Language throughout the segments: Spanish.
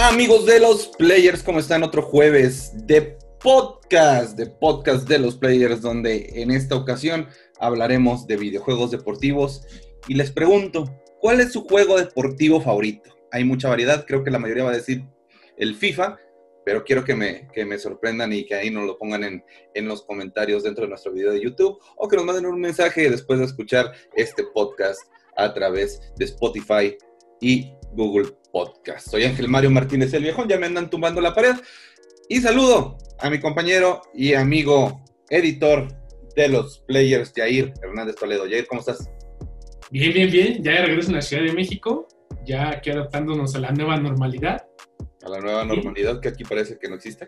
Amigos de los players, ¿cómo están? Otro jueves de podcast, de podcast de los players, donde en esta ocasión hablaremos de videojuegos deportivos. Y les pregunto, ¿cuál es su juego deportivo favorito? Hay mucha variedad, creo que la mayoría va a decir el FIFA, pero quiero que me, que me sorprendan y que ahí nos lo pongan en, en los comentarios dentro de nuestro video de YouTube o que nos manden un mensaje después de escuchar este podcast a través de Spotify y Google Podcast. Soy Ángel Mario Martínez el Viejón, ya me andan tumbando la pared. Y saludo a mi compañero y amigo editor de los Players, Jair Hernández Toledo. Jair, ¿cómo estás? Bien, bien, bien. Ya regreso en la Ciudad de México, ya aquí adaptándonos a la nueva normalidad. A la nueva normalidad que aquí parece que no existe.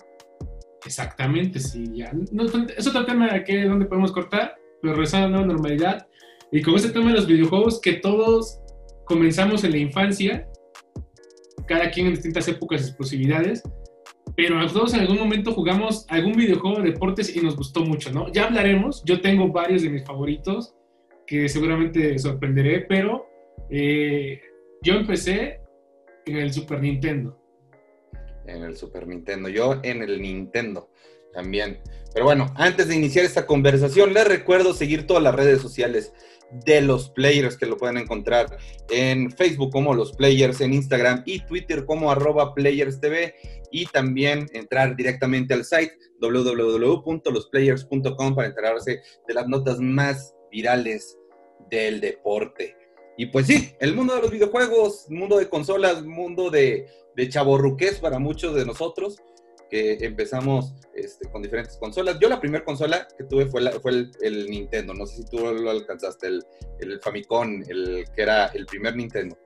Exactamente, sí. Ya. No, es otro tema de que, dónde podemos cortar, pero regresando a la nueva normalidad. Y con este tema de los videojuegos, que todos comenzamos en la infancia, cada quien en distintas épocas y explosividades, pero todos en algún momento jugamos algún videojuego de deportes y nos gustó mucho, ¿no? Ya hablaremos, yo tengo varios de mis favoritos que seguramente sorprenderé, pero eh, yo empecé en el Super Nintendo. En el Super Nintendo, yo en el Nintendo también. Pero bueno, antes de iniciar esta conversación, les recuerdo seguir todas las redes sociales de los players que lo pueden encontrar en Facebook como los players, en Instagram y Twitter como arroba players y también entrar directamente al site www.losplayers.com para enterarse de las notas más virales del deporte. Y pues sí, el mundo de los videojuegos, mundo de consolas, mundo de, de chaborruques para muchos de nosotros, que empezamos este, con diferentes consolas. Yo la primera consola que tuve fue, fue el, Nintendo, no sé si tú lo alcanzaste, el, el, Famicom, el que era el primer Nintendo.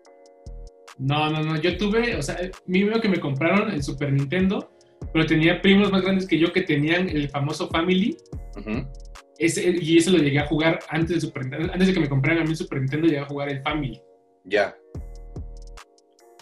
No, no, no, yo tuve, o sea, mi que me compraron el Super Nintendo, pero tenía primos más grandes que yo que tenían el famoso Family. ese, y ese lo llegué a jugar antes de Super Nintendo, antes de que me compraran a mí el Super Nintendo, llegué a jugar el Family. Ya.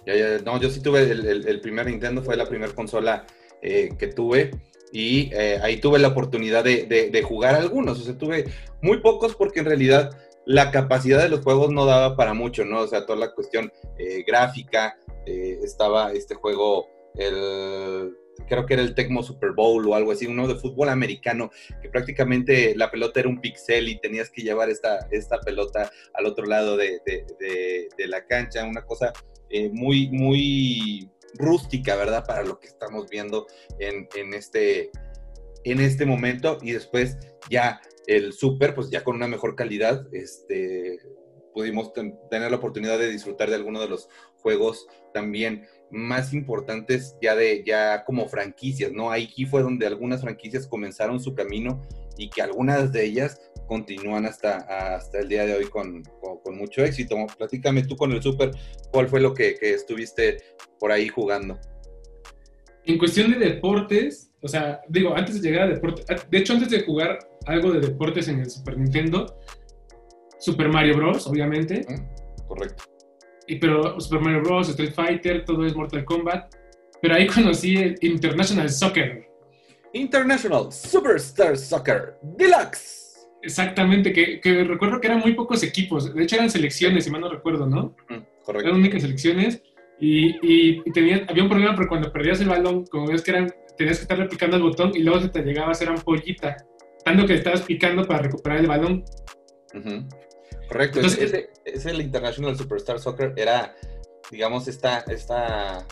Ya, ya, no, yo sí tuve el, el primer Nintendo, fue la primera consola eh, que tuve y eh, ahí tuve la oportunidad de, jugar algunos, o sea, tuve muy pocos porque en realidad la capacidad de los juegos no daba para mucho, ¿no? O sea, toda la cuestión eh, gráfica, estaba este juego, el, creo que era el Tecmo Super Bowl o algo así, uno de fútbol americano, que prácticamente la pelota era un pixel y tenías que llevar esta, esta pelota al otro lado de, de la cancha, una cosa muy, muy rústica, ¿verdad? Para lo que estamos viendo en, este, en este momento. Y después ya el Super, pues ya con una mejor calidad, este, pudimos tener la oportunidad de disfrutar de algunos de los juegos también más importantes ya de ya como franquicias, ¿no? Aquí fue donde algunas franquicias comenzaron su camino y que algunas de ellas continúan hasta, hasta el día de hoy con, con, mucho éxito. Platícame tú con el Super, ¿cuál fue lo que, que, estuviste por ahí jugando? En cuestión de deportes, o sea, digo, antes de llegar a deportes, de hecho, antes de jugar algo de deportes en el Super Nintendo, Super Mario Bros., obviamente. Correcto. Y, pero Super Mario Bros., Street Fighter, todo es Mortal Kombat. Pero ahí conocí el International Soccer. International Superstar Soccer Deluxe. Exactamente, que, que, recuerdo que eran muy pocos equipos. De hecho, eran selecciones, si mal no recuerdo, ¿no? correcto. Eran únicas selecciones. Y, y, había un problema porque cuando perdías el balón, como ves que eran, tenías que estar picando el botón y luego se te llegaba a hacer ampollita. Tanto que estabas picando para recuperar el balón. Correcto. ese, ese, el International Superstar Soccer era, digamos, esta, esta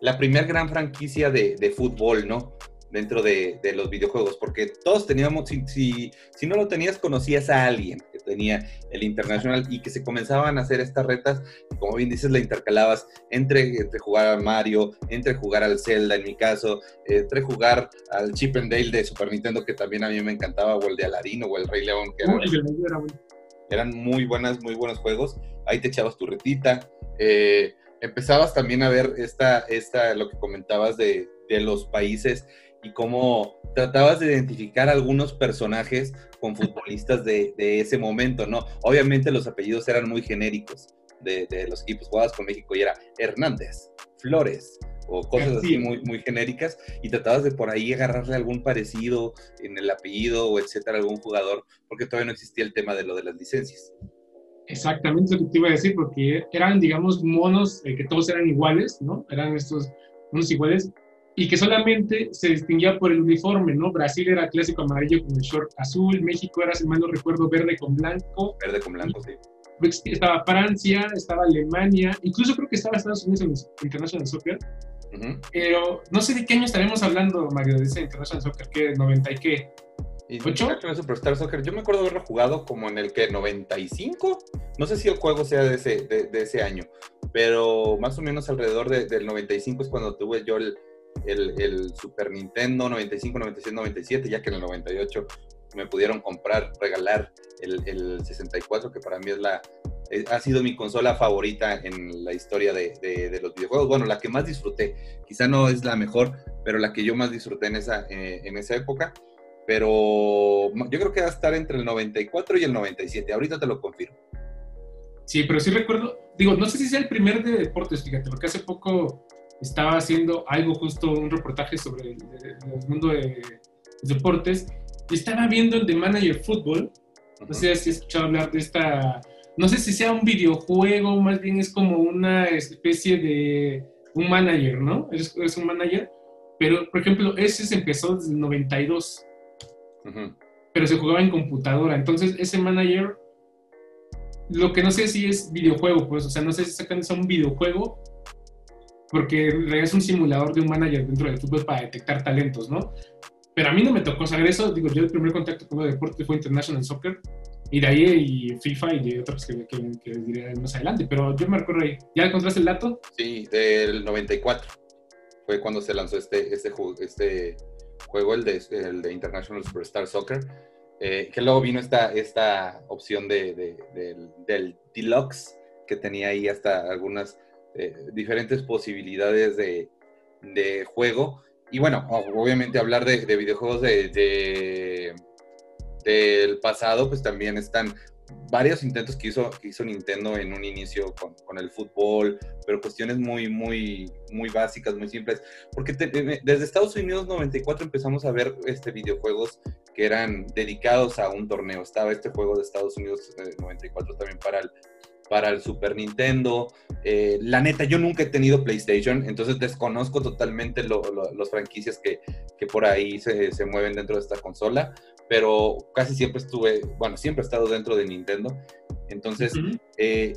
la primera gran franquicia de, de fútbol, ¿no? Dentro de, los videojuegos, porque todos teníamos, si, si, no lo tenías, conocías a alguien que tenía el Internacional y que se comenzaban a hacer estas retas, como bien dices, la intercalabas entre, entre jugar al Mario, entre jugar al Zelda en mi caso, entre jugar al Chip and Dale de Super Nintendo, que también a mí me encantaba, o el de Aladino, o el Rey León, que eran, muy buenas, muy buenos juegos, ahí te echabas tu retita, eh, empezabas también a ver esta, esta, lo que comentabas de, de los países y cómo tratabas de identificar algunos personajes con futbolistas de, ese momento, ¿no? Obviamente los apellidos eran muy genéricos de, los equipos jugados con México y era Hernández, Flores o cosas así muy, muy genéricas y tratabas de por ahí agarrarle algún parecido en el apellido o etcétera, algún jugador, porque todavía no existía el tema de lo de las licencias. Exactamente lo que te iba a decir, porque eran, digamos, monos eh, que todos eran iguales, ¿no? Eran estos unos iguales, y que solamente se distinguía por el uniforme, ¿no? Brasil era clásico amarillo con el short azul, México era, si mal no recuerdo, verde con blanco. Verde con blanco, sí. Estaba Francia, estaba Alemania, incluso creo que estaba Estados Unidos en International Soccer. Pero no sé de qué año estaremos hablando, Mario, de ese International Soccer, ¿qué? ¿90 y qué? ¿Ocho? Superstar Soccer, yo me acuerdo haberlo jugado como en el que 95. No sé si el juego sea de ese, de, ese año, pero más o menos alrededor del 95 es cuando tuve yo el, el, Super Nintendo 95, 96, 97, ya que en el 98 me pudieron comprar, regalar el, el 64, que para mí es la, eh, ha sido mi consola favorita en la historia de, de, los videojuegos. Bueno, la que más disfruté. Quizá no es la mejor, pero la que yo más disfruté en esa, eh, en esa época. Pero yo creo que va a estar entre el 94 y el 97. Ahorita te lo confirmo. Sí, pero sí recuerdo, digo, no sé si sea el primer de deportes, fíjate, porque hace poco estaba haciendo algo justo, un reportaje sobre el, mundo de deportes, y estaba viendo el de Manager Football. No sé si has escuchado hablar de esta, no sé si sea un videojuego, más bien es como una especie de un manager, ¿no? Es, es un manager, pero por ejemplo, ese se empezó desde el 92, pero se jugaba en computadora. Entonces, ese manager, lo que no sé si es videojuego, pues, o sea, no sé si sacan un videojuego porque es un simulador de un manager dentro del fútbol para detectar talentos, ¿no? Pero a mí no me tocó saber eso, digo, yo el primer contacto con el deporte fue International Soccer, y de ahí y FIFA y de otros que, que, diré más adelante, pero yo me recuerdo ahí. ¿Ya encontraste el dato? Sí, del 94 fue cuando se lanzó este, este, este juego, el de, el de International Superstar Soccer, eh, que luego vino esta, esta opción de, del, del Deluxe, que tenía ahí hasta algunas eh, diferentes posibilidades de, juego. Y bueno, obviamente hablar de, videojuegos de, del pasado, pues también están varios intentos que hizo, que hizo Nintendo en un inicio con, el fútbol, pero cuestiones muy, muy, muy básicas, muy simples. Porque desde Estados Unidos 94 empezamos a ver este, videojuegos que eran dedicados a un torneo. Estaba este juego de Estados Unidos 94 eh, también para el, para el Super Nintendo. Eh, la neta, yo nunca he tenido PlayStation, entonces desconozco totalmente las franquicias que, por ahí se, mueven dentro de esta consola, pero casi siempre estuve, bueno, siempre he estado dentro de Nintendo. Entonces, eh,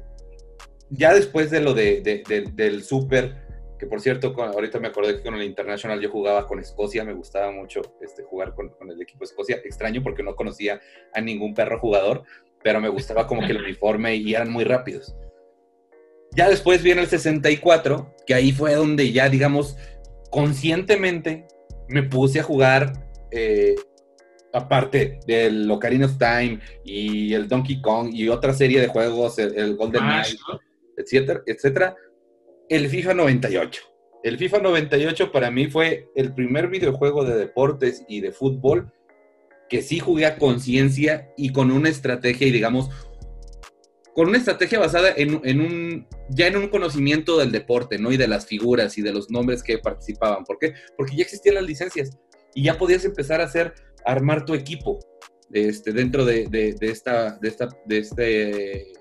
ya después de lo de, del Super, que por cierto, ahorita me acordé que con el International yo jugaba con Escocia, me gustaba mucho este, jugar con, con el equipo Escocia, extraño porque no conocía a ningún perro jugador, pero me gustaba como que el uniforme y eran muy rápidos. Ya después viene el 64, que ahí fue donde ya, digamos, conscientemente me puse a jugar, eh, aparte del Ocarina of Time y el Donkey Kong y otra serie de juegos, el, Golden Knight, etcétera, etcétera, el FIFA 98. El FIFA 98 para mí fue el primer videojuego de deportes y de fútbol que sí jugué a conciencia y con una estrategia y digamos, con una estrategia basada en, un, ya en un conocimiento del deporte, ¿no? Y de las figuras y de los nombres que participaban. ¿Por qué? Porque ya existían las licencias y ya podías empezar a hacer, armar tu equipo este, dentro de, esta, de, esta, de, este,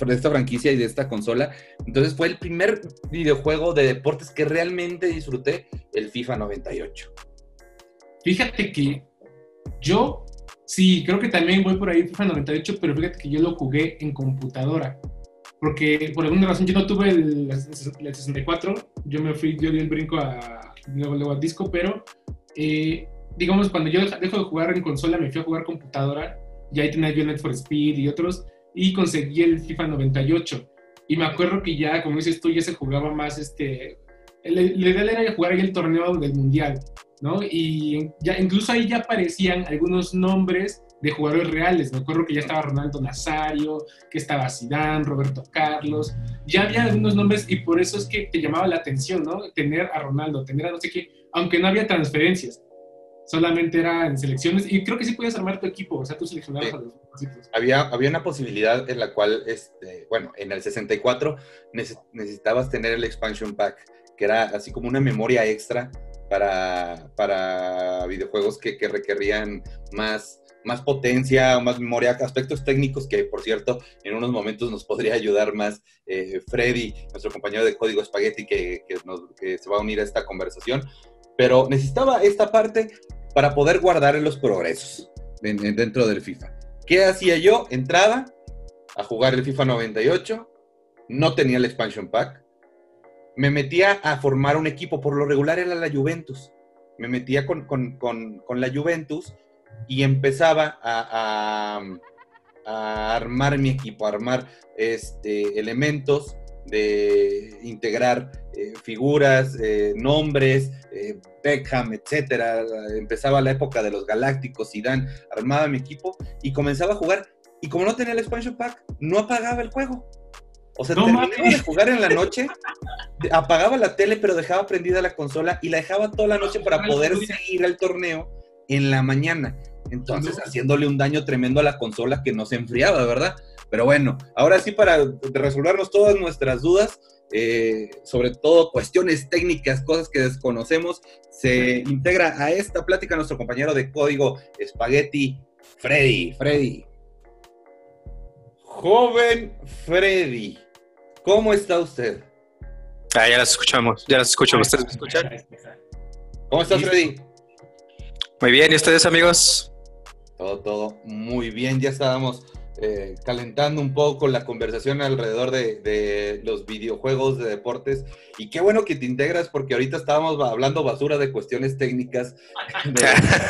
de esta franquicia y de esta consola. Entonces fue el primer videojuego de deportes que realmente disfruté, el FIFA 98. Fíjate que yo, sí, creo que también voy por ahí FIFA 98, pero fíjate que yo lo jugué en computadora. Porque por alguna razón yo no tuve el, 64, yo me fui, yo di el brinco a, luego, disco, pero eh, digamos, cuando yo dejo de jugar en consola, me fui a jugar computadora, y ahí tenía yo Net for Speed y otros, y conseguí el FIFA 98. Y me acuerdo que ya, como dices tú, ya se jugaba más, este, la idea era jugar ahí el torneo del Mundial. ¿no? Y ya, incluso ahí ya aparecían algunos nombres de jugadores reales. Me acuerdo que ya estaba Ronaldo Nazario, que estaba Zidane, Roberto Carlos. Ya había algunos nombres y por eso es que te llamaba la atención, ¿no? Tener a Ronaldo, tener a no sé qué, aunque no había transferencias. Solamente era en selecciones y creo que sí podías armar tu equipo, o sea, tú seleccionabas a los había, había una posibilidad en la cual, este, bueno, en el 64 necesitabas tener el expansion pack, que era así como una memoria extra para, para videojuegos que, que requerían más más potencia, más memoria, aspectos técnicos que, por cierto, en unos momentos nos podría ayudar más eh, Freddy, nuestro compañero de código Spaghetti, que, se va a unir a esta conversación. Pero necesitaba esta parte para poder guardar los progresos dentro del FIFA. ¿Qué hacía yo? Entraba a jugar el FIFA 98, no tenía el expansion pack, me metía a formar un equipo, por lo regular era la Juventus. Me metía con, la Juventus y empezaba a, armar mi equipo, a armar este, elementos de integrar eh, figuras, eh, nombres, eh, Beckham, etcétera. Empezaba la época de los Galácticos, Dan armaba mi equipo y comenzaba a jugar. Y como no tenía el expansion pack, no apagaba el juego. O sea, terminaba de jugar en la noche, apagaba la tele, pero dejaba prendida la consola y la dejaba toda la noche para poder seguir el torneo en la mañana. Entonces, haciéndole un daño tremendo a la consola que no se enfriaba, ¿verdad? Pero bueno, ahora sí, para resolvernos todas nuestras dudas, eh, sobre todo cuestiones técnicas, cosas que desconocemos, se integra a esta plática nuestro compañero de código Spaghetti, Freddy. Freddy. Joven Freddy, ¿cómo está usted? Ah, ya las escuchamos, ya las escuchamos. ¿Ustedes me escuchan? ¿Cómo estás, Freddy? Muy bien, ¿y ustedes, amigos? Todo, todo muy bien. Ya estábamos eh, calentando un poco la conversación alrededor de, los videojuegos de deportes. Y qué bueno que te integras porque ahorita estábamos hablando basura de cuestiones técnicas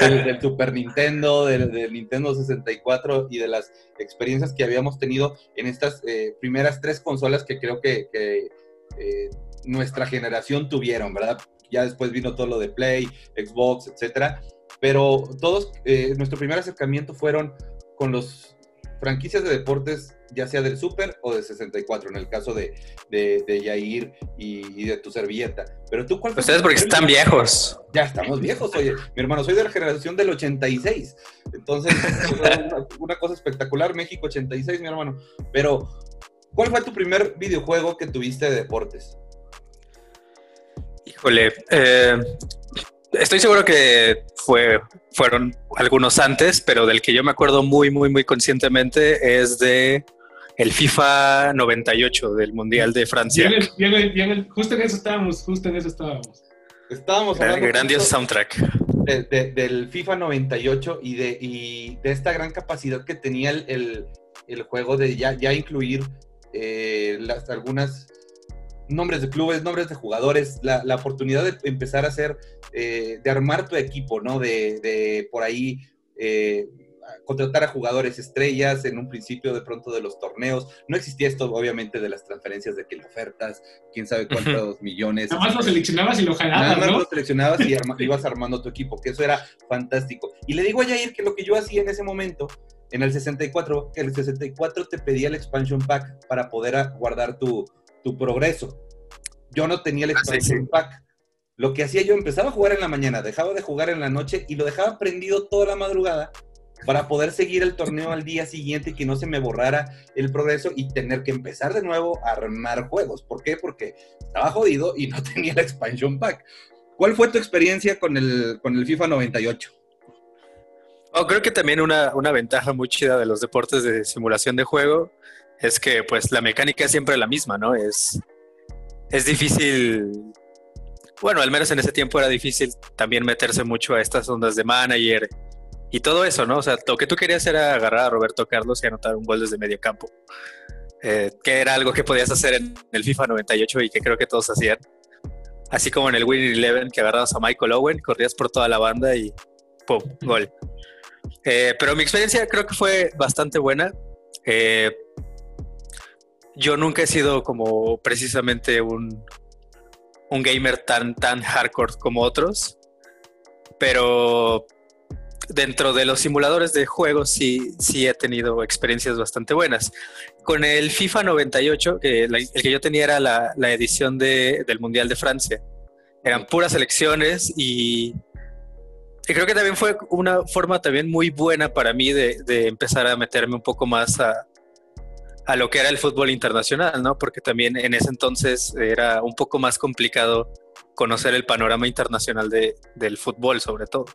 del, Super Nintendo, del, Nintendo 64 y de las experiencias que habíamos tenido en estas eh, primeras tres consolas que creo que, eh, nuestra generación tuvieron, ¿verdad? Ya después vino todo lo de Play, Xbox, etcétera. Pero todos, nuestro primer acercamiento fueron con los franquicias de deportes, ya sea del Super o de 64, en el caso de, de, de Yair y, de tu servilleta. Pero tú, ¿cuál Ustedes porque están viejos. Ya estamos viejos, oye. Mi hermano, soy de la generación del 86. Entonces, una, una cosa espectacular, México 86, mi hermano. Pero, ¿cuál fue tu primer videojuego que tuviste de deportes? Híjole, eh, estoy seguro que fue, fueron algunos antes, pero del que yo me acuerdo muy, muy, muy conscientemente es de el FIFA 98 del Mundial de Francia. justo en eso estábamos, justo en eso estábamos. Estábamos hablando. El grandioso soundtrack. del FIFA 98 y de, y de esta gran capacidad que tenía el, juego de ya, ya incluir eh, las, algunas nombres de clubes, nombres de jugadores, la, oportunidad de empezar a hacer, eh, de armar tu equipo, ¿no? De, por ahí eh, contratar a jugadores estrellas en un principio de pronto de los torneos. No existía esto, obviamente, de las transferencias de que le ofertas, quién sabe cuántos millones. Nada más lo seleccionabas y lo jalabas. Nada más lo seleccionabas y ibas armando tu equipo, que eso era fantástico. Y le digo a Jair que lo que yo hacía en ese momento en el 64, que el 64 te pedía el expansion pack para poder guardar tu, tu progreso. Yo no tenía el ah, expansion pack. Lo que hacía yo, empezaba a jugar en la mañana, dejaba de jugar en la noche y lo dejaba prendido toda la madrugada para poder seguir el torneo al día siguiente y que no se me borrara el progreso y tener que empezar de nuevo a armar juegos. ¿Por qué? Porque estaba jodido y no tenía el expansion pack. ¿Cuál fue tu experiencia con el, con el FIFA 98? Oh, creo que también una, una, ventaja muy chida de los deportes de simulación de juego es que pues la mecánica es siempre la misma, ¿no? Es, es difícil, bueno, al menos en ese tiempo era difícil también meterse mucho a estas ondas de manager y todo eso, ¿no? O sea, lo que tú querías era agarrar a Roberto Carlos y anotar un gol desde medio campo, eh, que era algo que podías hacer en el FIFA 98 y que creo que todos hacían. Así como en el Winning Eleven, que agarrabas a Michael Owen, corrías por toda la banda y ¡pum! Gol. Eh, pero mi experiencia creo que fue bastante buena. Eh, yo nunca he sido como precisamente un, un gamer tan, tan hardcore como otros, pero dentro de los simuladores de juegos sí, sí he tenido experiencias bastante buenas. Con el FIFA 98, que el que yo tenía era la, edición de, del Mundial de Francia. Eran puras elecciones y, creo que también fue una forma también muy buena para mí de, de empezar a meterme un poco más a, a lo que era el fútbol internacional, ¿no? Porque también en ese entonces era un poco más complicado conocer el panorama internacional de, del fútbol, sobre todo.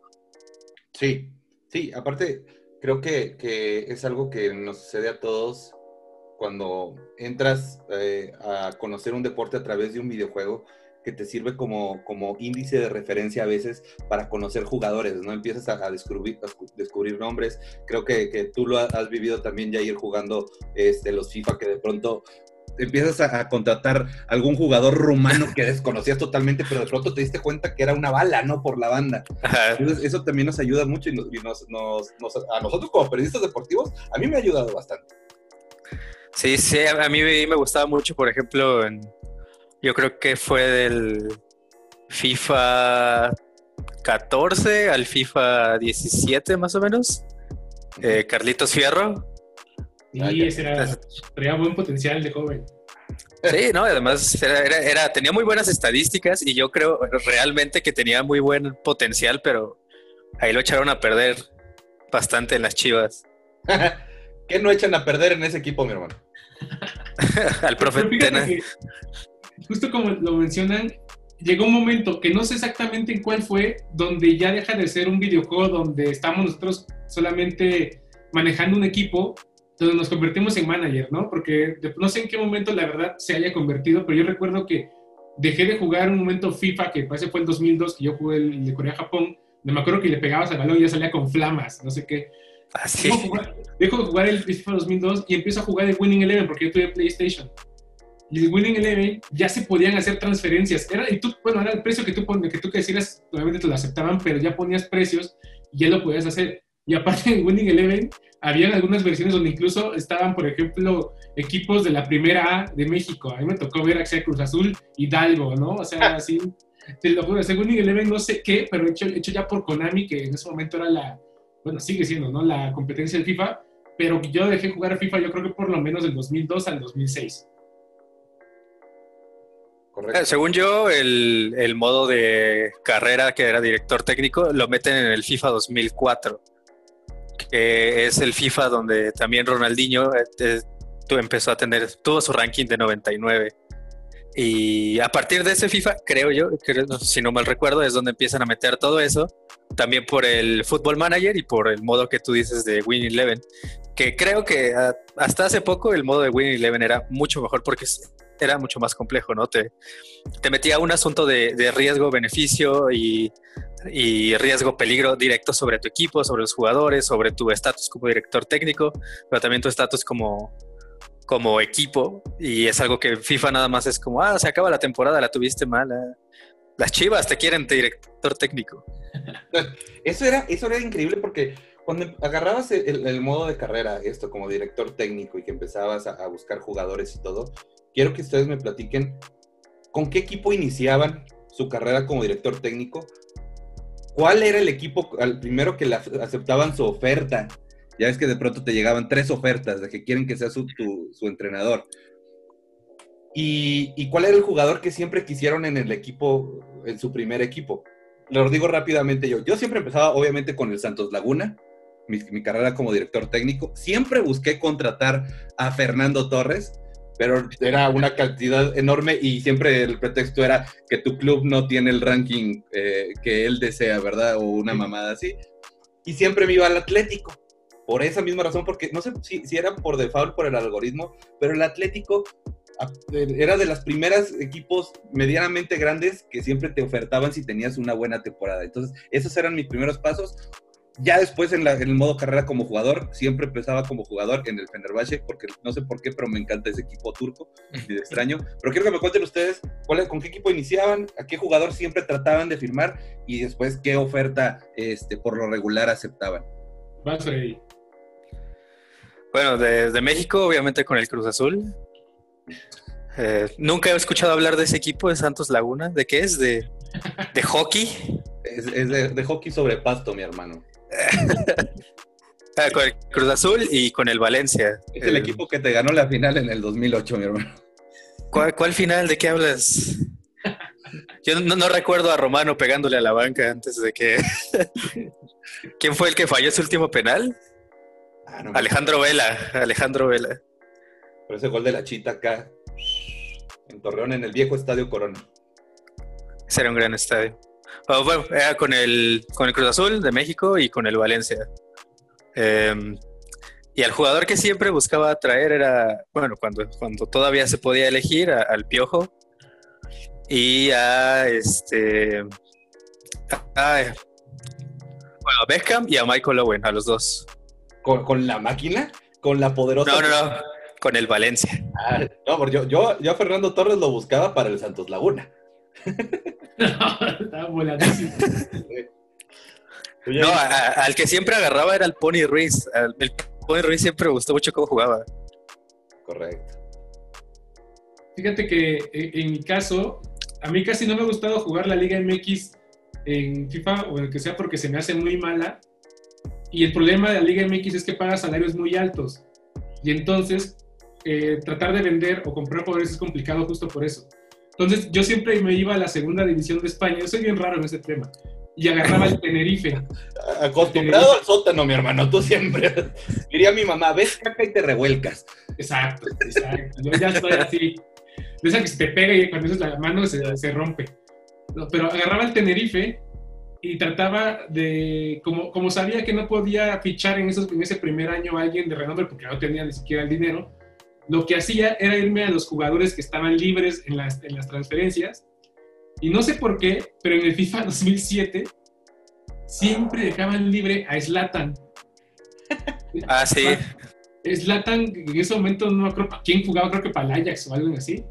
Sí, sí, aparte, creo que, que es algo que nos sucede a todos cuando entras eh, a conocer un deporte a través de un videojuego que te sirve como, como índice de referencia a veces para conocer jugadores, ¿no? Empiezas a, descubrir, descubrir nombres. Creo que, que, tú lo has vivido también ya ir jugando este, los FIFA, que de pronto empiezas a, contratar algún jugador rumano que desconocías totalmente, pero de pronto te diste cuenta que era una bala, ¿no? Por la banda. Entonces, eso también nos ayuda mucho y, nos, nos, a nosotros como periodistas deportivos, a mí me ha ayudado bastante. Sí, sí, a mí me gustaba mucho, por ejemplo, en, yo creo que fue del FIFA 14 al FIFA 17 más o menos. Eh, Carlitos Fierro. Y ese era, tenía buen potencial de joven. Sí, no, además era, tenía muy buenas estadísticas y yo creo realmente que tenía muy buen potencial, pero ahí lo echaron a perder bastante en las chivas. ¿Qué no echan a perder en ese equipo, mi hermano? Al profe justo como lo mencionan, llegó un momento que no sé exactamente en cuál fue, donde ya deja de ser un videojuego donde estamos nosotros solamente manejando un equipo, donde nos convertimos en manager, ¿no? Porque no sé en qué momento la verdad se haya convertido, pero yo recuerdo que dejé de jugar un momento FIFA, que parece fue el 2002, que yo jugué el de Corea-Japón, me acuerdo que le pegabas al balón y ya salía con flamas, no sé qué. Así. Ah, dejo, de jugar el FIFA 2002 y empiezo a jugar el Winning Eleven porque yo tuve PlayStation y el Winning Eleven ya se podían hacer transferencias. Era, y tú, bueno, era el precio que tú, que tú decías, obviamente te lo aceptaban, pero ya ponías precios y ya lo podías hacer. Y aparte en Winning Eleven, habían algunas versiones donde incluso estaban, por ejemplo, equipos de la primera A de México. A mí me tocó ver a Cruz Azul, Hidalgo, ¿no? O sea, así, te lo juro, Winning Eleven no sé qué, pero hecho, hecho ya por Konami, que en ese momento era la, bueno, sigue siendo, ¿no? La competencia del FIFA, pero yo dejé jugar a FIFA yo creo que por lo menos del 2002 al 2006. Según yo, el, modo de carrera que era director técnico lo meten en el FIFA 2004, que es el FIFA donde también Ronaldinho eh, empezó a tener, tuvo su ranking de 99. Y a partir de ese FIFA, creo yo, si no mal recuerdo, es donde empiezan a meter todo eso. También por el Football Manager y por el modo que tú dices de Win Eleven. Que creo que hasta hace poco el modo de Win Eleven era mucho mejor porque era mucho más complejo, ¿no? Te, te metía un asunto de, riesgo-beneficio y, riesgo-peligro directo sobre tu equipo, sobre los jugadores, sobre tu estatus como director técnico, pero también tu estatus como, como equipo. Y es algo que FIFA nada más es como, ah, se acaba la temporada, la tuviste mala. Las chivas te quieren director técnico. Eso era, eso era increíble porque cuando agarrabas el, modo de carrera, esto como director técnico y que empezabas a, buscar jugadores y todo, quiero que ustedes me platiquen con qué equipo iniciaban su carrera como director técnico, cuál era el equipo al primero que aceptaban su oferta. Ya es que de pronto te llegaban tres ofertas de que quieren que sea su, entrenador. Y, cuál era el jugador que siempre quisieron en el equipo, en su primer equipo. Lo digo rápidamente yo. Yo siempre empezaba, obviamente, con el Santos Laguna, mi, mi, carrera como director técnico. Siempre busqué contratar a Fernando Torres, pero era una cantidad enorme y siempre el pretexto era que tu club no tiene el ranking eh, que él desea, ¿verdad? O una mamada así. Y siempre me iba al Atlético. Por esa misma razón, porque no sé si, si era por default, por el algoritmo, pero el Atlético era de las primeras equipos medianamente grandes que siempre te ofertaban si tenías una buena temporada. Entonces, esos eran mis primeros pasos ya después en, el modo carrera como jugador, siempre empezaba como jugador en el Fenerbahce, porque no sé por qué, pero me encanta ese equipo turco, y de extraño. Pero quiero que me cuenten ustedes cuál, con qué equipo iniciaban, a qué jugador siempre trataban de firmar y después qué oferta este, por lo regular aceptaban. Bueno, desde México, obviamente con el Cruz Azul. Eh, nunca he escuchado hablar de ese equipo de Santos Laguna. ¿De qué es? ¿De, de hockey? Es, de, hockey sobre pasto, mi hermano. Ah, con el Cruz Azul y con el Valencia. Es el, equipo que te ganó la final en el 2008, mi hermano. ¿Cuál, final? ¿De qué hablas? Yo no, recuerdo a Romano pegándole a la banca antes de que... ¿Quién fue el que falló ese último penal? Ah, Alejandro Vela. Alejandro Vela. Por ese gol de la chita acá. En Torreón, en el viejo Estadio Corona. Ese era un gran estadio. Bueno, era con el, con el Cruz Azul de México y con el Valencia. Em, y el jugador que siempre buscaba traer era, bueno, cuando, cuando todavía se podía elegir, al Piojo y a este. A, bueno, a Beckham y a Michael Owen, a los dos. ¿Con, la máquina? ¿Con la poderosa? No, no, no, con el Valencia. Ah, no, porque yo, yo, yo a Fernando Torres lo buscaba para el Santos Laguna. Estaba voladísimo. No, al que siempre agarraba era el Pony Ruiz. El, Pony Ruiz siempre me gustó mucho cómo jugaba. Correcto. Fíjate que eh, en, mi caso, a mí casi no me ha gustado jugar la Liga MX en FIFA o en el que sea porque se me hace muy mala. Y el problema de la Liga MX es que paga salarios muy altos. Y entonces, eh, tratar de vender o comprar jugadores es complicado justo por eso. Entonces, yo siempre me iba a la segunda división de España. Yo soy bien raro en ese tema y agarraba el Tenerife. Acostumbrado al sótano, mi hermano, tú siempre. Diría mi mamá, ves caca y te revuelcas. Exacto, exacto. Yo ya estoy así. De esa que se te pega y cuando dices la mano se, se rompe. pero agarraba el Tenerife y trataba de, como, como sabía que no podía fichar en, esos, en ese primer año a alguien de renombre porque no tenía ni siquiera el dinero, lo que hacía era irme a los jugadores que estaban libres en las, en las transferencias y no sé por qué, pero en el FIFA 2007 siempre dejaban libre a Slatan. Ah, sí. Slatan en ese momento no creo quién jugaba, creo que para el Ajax o algo así.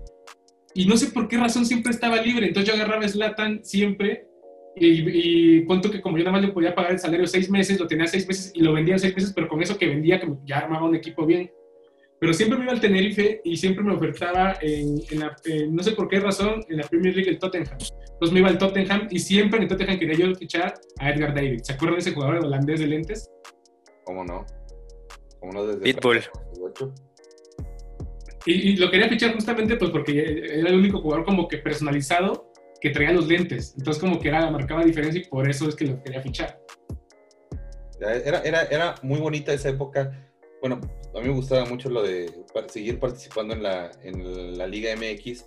Y no sé por qué razón siempre estaba libre. Entonces yo agarraba a Slatan siempre y, y que como yo nada más le podía pagar el salario seis meses, lo tenía seis meses y lo vendía seis meses, pero con eso que vendía, que ya armaba un equipo bien. Pero siempre me iba al Tenerife y siempre me ofertaba, en, la, no sé por qué razón, en la Premier League el Tottenham. Entonces me iba al Tottenham y siempre en el Tottenham quería yo fichar a Edgar David. ¿Se acuerdan de ese jugador holandés de lentes? ¿Cómo no? ¿Cómo no desde Pitbull. Y, y, lo quería fichar justamente pues porque era el único jugador como que personalizado que traía los lentes. Entonces como que era, marcaba diferencia y por eso es que lo quería fichar. Era, era, era muy bonita esa época bueno, a mí me gustaba mucho lo de seguir participando en la, en la Liga MX,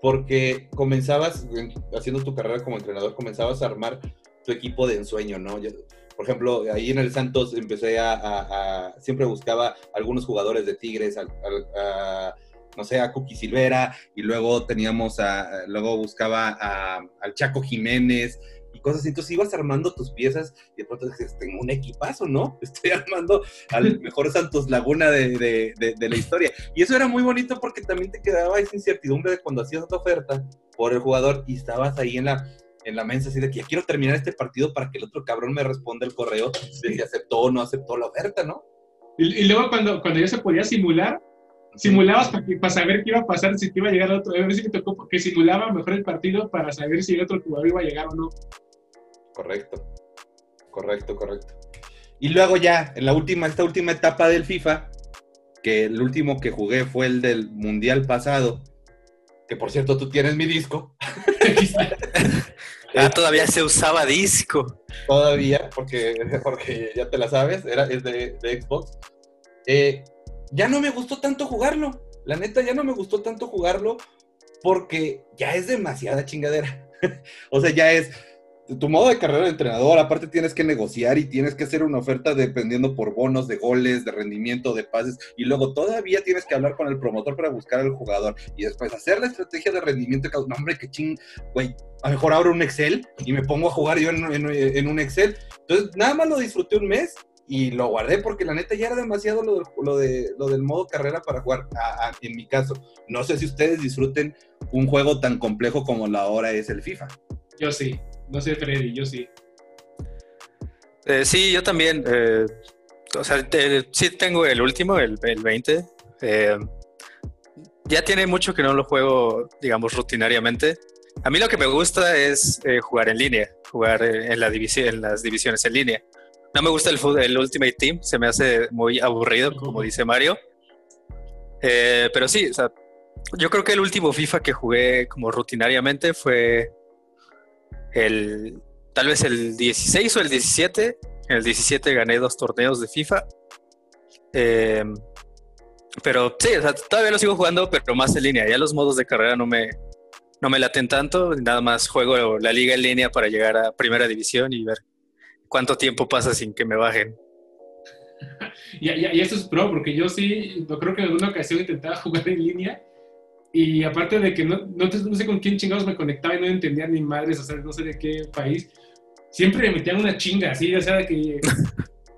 porque comenzabas, haciendo tu carrera como entrenador, comenzabas a armar tu equipo de ensueño, ¿no? por ejemplo, ahí en el Santos empecé a, siempre buscaba algunos jugadores de Tigres, no sé, a Cookie Silvera, y luego teníamos a, luego buscaba al Chaco Jiménez, cosas Entonces ibas armando tus piezas y de pronto dices, tengo un equipazo, ¿no? Estoy armando al mejor Santos Laguna de, la historia. Y eso era muy bonito porque también te quedaba esa incertidumbre de cuando hacías otra oferta por el jugador y estabas ahí en la, en la mensa así de que ya quiero terminar este partido para que el otro cabrón me responda el correo de si aceptó o no aceptó la oferta, ¿no? Y, luego cuando, cuando ya se podía simular, simulabas para, para, saber qué iba a pasar, si te iba a llegar otro. A ver si me tocó que simulaba mejor el partido para saber si el otro jugador iba a llegar o no. Correcto, correcto, correcto. Y luego ya, en la última, esta última etapa del FIFA, que el último que jugué fue el del Mundial pasado, que por cierto tú tienes mi disco. ah, todavía se usaba disco. Todavía, porque, porque ya te la sabes, era, es de, Xbox. Eh, ya no me gustó tanto jugarlo. La neta, ya no me gustó tanto jugarlo porque ya es demasiada chingadera. o sea, ya es, tu modo de carrera de entrenador, aparte tienes que negociar y tienes que hacer una oferta dependiendo por bonos de goles, de rendimiento, de pases, y luego todavía tienes que hablar con el promotor para buscar al jugador y después hacer la estrategia de rendimiento. No, hombre, qué ching, güey, a lo mejor abro un Excel y me pongo a jugar yo en, un Excel. Entonces, nada más lo disfruté un mes y lo guardé porque la neta ya era demasiado lo, de, lo del modo carrera para jugar, en mi caso. No sé si ustedes disfruten un juego tan complejo como la hora es el FIFA. Yo sí. No sé, Freddy, yo sí. Eh, sí, yo también. Eh, o sea, sí tengo el último, el, el 20. Eh, ya tiene mucho que no lo juego, digamos, rutinariamente. A mí lo que me gusta es jugar en línea, jugar en, la en las divisiones en línea. No me gusta el, el Ultimate Team, se me hace muy aburrido, como dice Mario. pero sí, o sea, yo creo que el último FIFA que jugué como rutinariamente fue el, tal vez el 16 o el 17. En el 17 gané dos torneos de FIFA. Em, pero sí, todavía lo sigo jugando, pero más en línea. Ya los modos de carrera no me, no me laten tanto. Nada más juego la liga en línea para llegar a primera división y ver cuánto tiempo pasa sin que me bajen. y, y, eso es pro, porque yo sí, yo creo que en alguna ocasión intentaba jugar en línea y aparte de que no, no, no, sé con quién chingados me conectaba y no entendía ni madres, o sea, no sé de qué país, siempre me metían una chinga, así, o sea, que...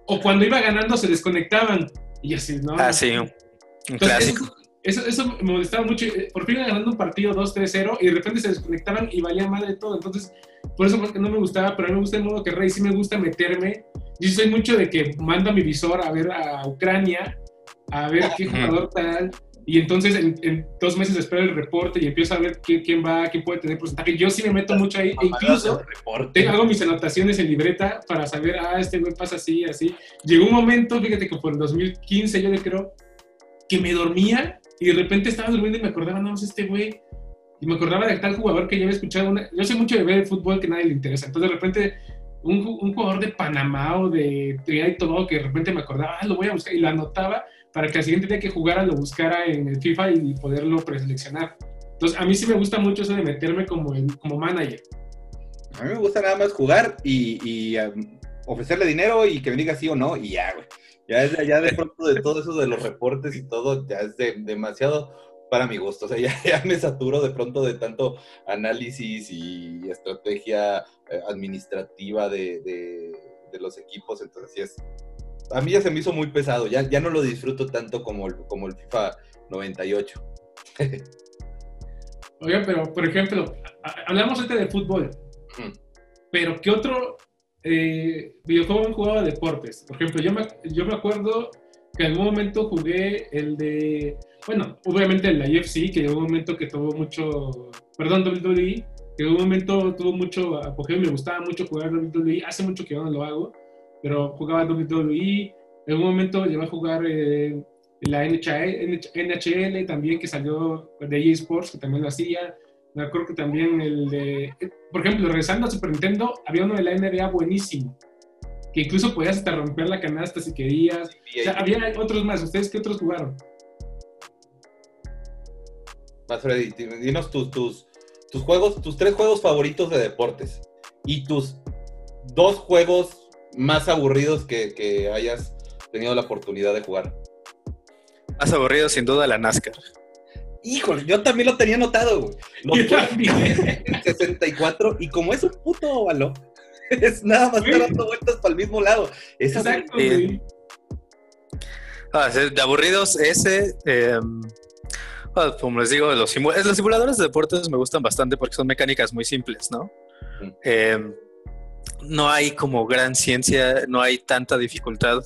o cuando iba ganando se desconectaban. Y así, ¿no? Ah, sí, un clásico. Eso, eso, me molestaba mucho. Por fin iba ganando un partido 2-3-0 y de repente se desconectaban y valía madre todo. Entonces, por eso porque no me gustaba, pero a mí me gusta el modo que Rey, sí me gusta meterme. Yo soy mucho de que mando a mi visor a ver a Ucrania, a ver qué jugador tal, y entonces en, dos meses espero el reporte y empiezo a ver quién, va, quién puede tener porcentaje. Yo sí me meto mucho ahí, incluso tengo, hago mis anotaciones en libreta para saber, ah, este güey pasa así, así. Llegó un momento, fíjate que por el 2015 yo le creo, que me dormía y de repente estaba durmiendo y me acordaba, no, es este güey. Y me acordaba de tal jugador que ya había escuchado. yo sé mucho de ver fútbol que nadie le interesa. Entonces de repente un, un jugador de Panamá o de Trinidad y todo que de repente me acordaba, ah, lo voy a buscar y lo anotaba para que al siguiente día que jugara lo buscara en el FIFA y poderlo preseleccionar. Entonces, a mí sí me gusta mucho eso de meterme como, como manager. A mí me gusta nada más jugar y, um, ofrecerle dinero y que me diga sí o no y ya, güey. Ya, es, ya de pronto de todo eso de los reportes y todo, ya es demasiado para mi gusto. O sea, ya, me saturo de pronto de tanto análisis y estrategia eh, administrativa de, de, de los equipos. Entonces, sí es, a mí ya se me hizo muy pesado, ya, ya no lo disfruto tanto como el, como el FIFA 98. Oiga, pero por ejemplo, hablamos ahorita de fútbol, pero ¿qué otro eh, videojuego han jugado de deportes? Por ejemplo, yo me, yo me acuerdo que en algún momento jugué el de, bueno, obviamente el de IFC, que en un momento que tuvo mucho, perdón, WWE, que en un momento tuvo mucho apogeo, me gustaba mucho jugar WWE, hace mucho que yo no lo hago, pero jugaba WWE. En un momento llegó a jugar eh, la NHL, NHL, también, que salió de eSports, que también lo hacía. Me acuerdo que también el de. Por ejemplo, regresando a Super Nintendo, había uno de la NBA buenísimo. Que incluso podías hasta romper la canasta si querías. O sea, había otros más. ¿Ustedes qué otros jugaron? Más Freddy, dinos tus, tus, tus juegos, tus tres juegos favoritos de deportes. Y tus dos juegos más aburridos que, hayas tenido la oportunidad de jugar? Más aburrido, sin duda, la NASCAR. Híjole, yo también lo tenía notado, güey. en 64, y como es un puto óvalo, es nada más estar dando vueltas para el mismo lado. Exacto, güey. Ah, de aburridos, ese. Ah, como les digo, los, los simuladores de deportes me gustan bastante porque son mecánicas muy simples, ¿no? No hay como gran ciencia, no hay tanta dificultad.